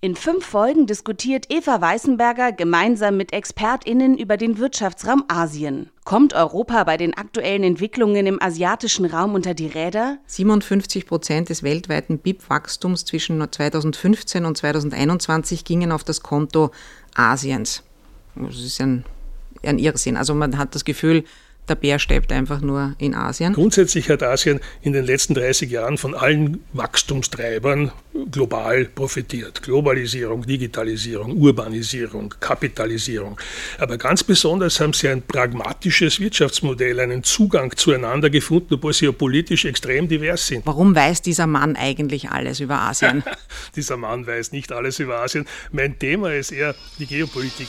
In fünf Folgen diskutiert Eva Weißenberger gemeinsam mit ExpertInnen über den Wirtschaftsraum Asien. Kommt Europa bei den aktuellen Entwicklungen im asiatischen Raum unter die Räder? 57 Prozent des weltweiten BIP-Wachstums zwischen 2015 und 2021 gingen auf das Konto Asiens. Das ist ein, ein Irrsinn. Also man hat das Gefühl, der Bär steppt einfach nur in Asien. Grundsätzlich hat Asien in den letzten 30 Jahren von allen Wachstumstreibern global profitiert. Globalisierung, Digitalisierung, Urbanisierung, Kapitalisierung. Aber ganz besonders haben sie ein pragmatisches Wirtschaftsmodell, einen Zugang zueinander gefunden, obwohl sie ja politisch extrem divers sind. Warum weiß dieser Mann eigentlich alles über Asien? dieser Mann weiß nicht alles über Asien. Mein Thema ist eher die Geopolitik.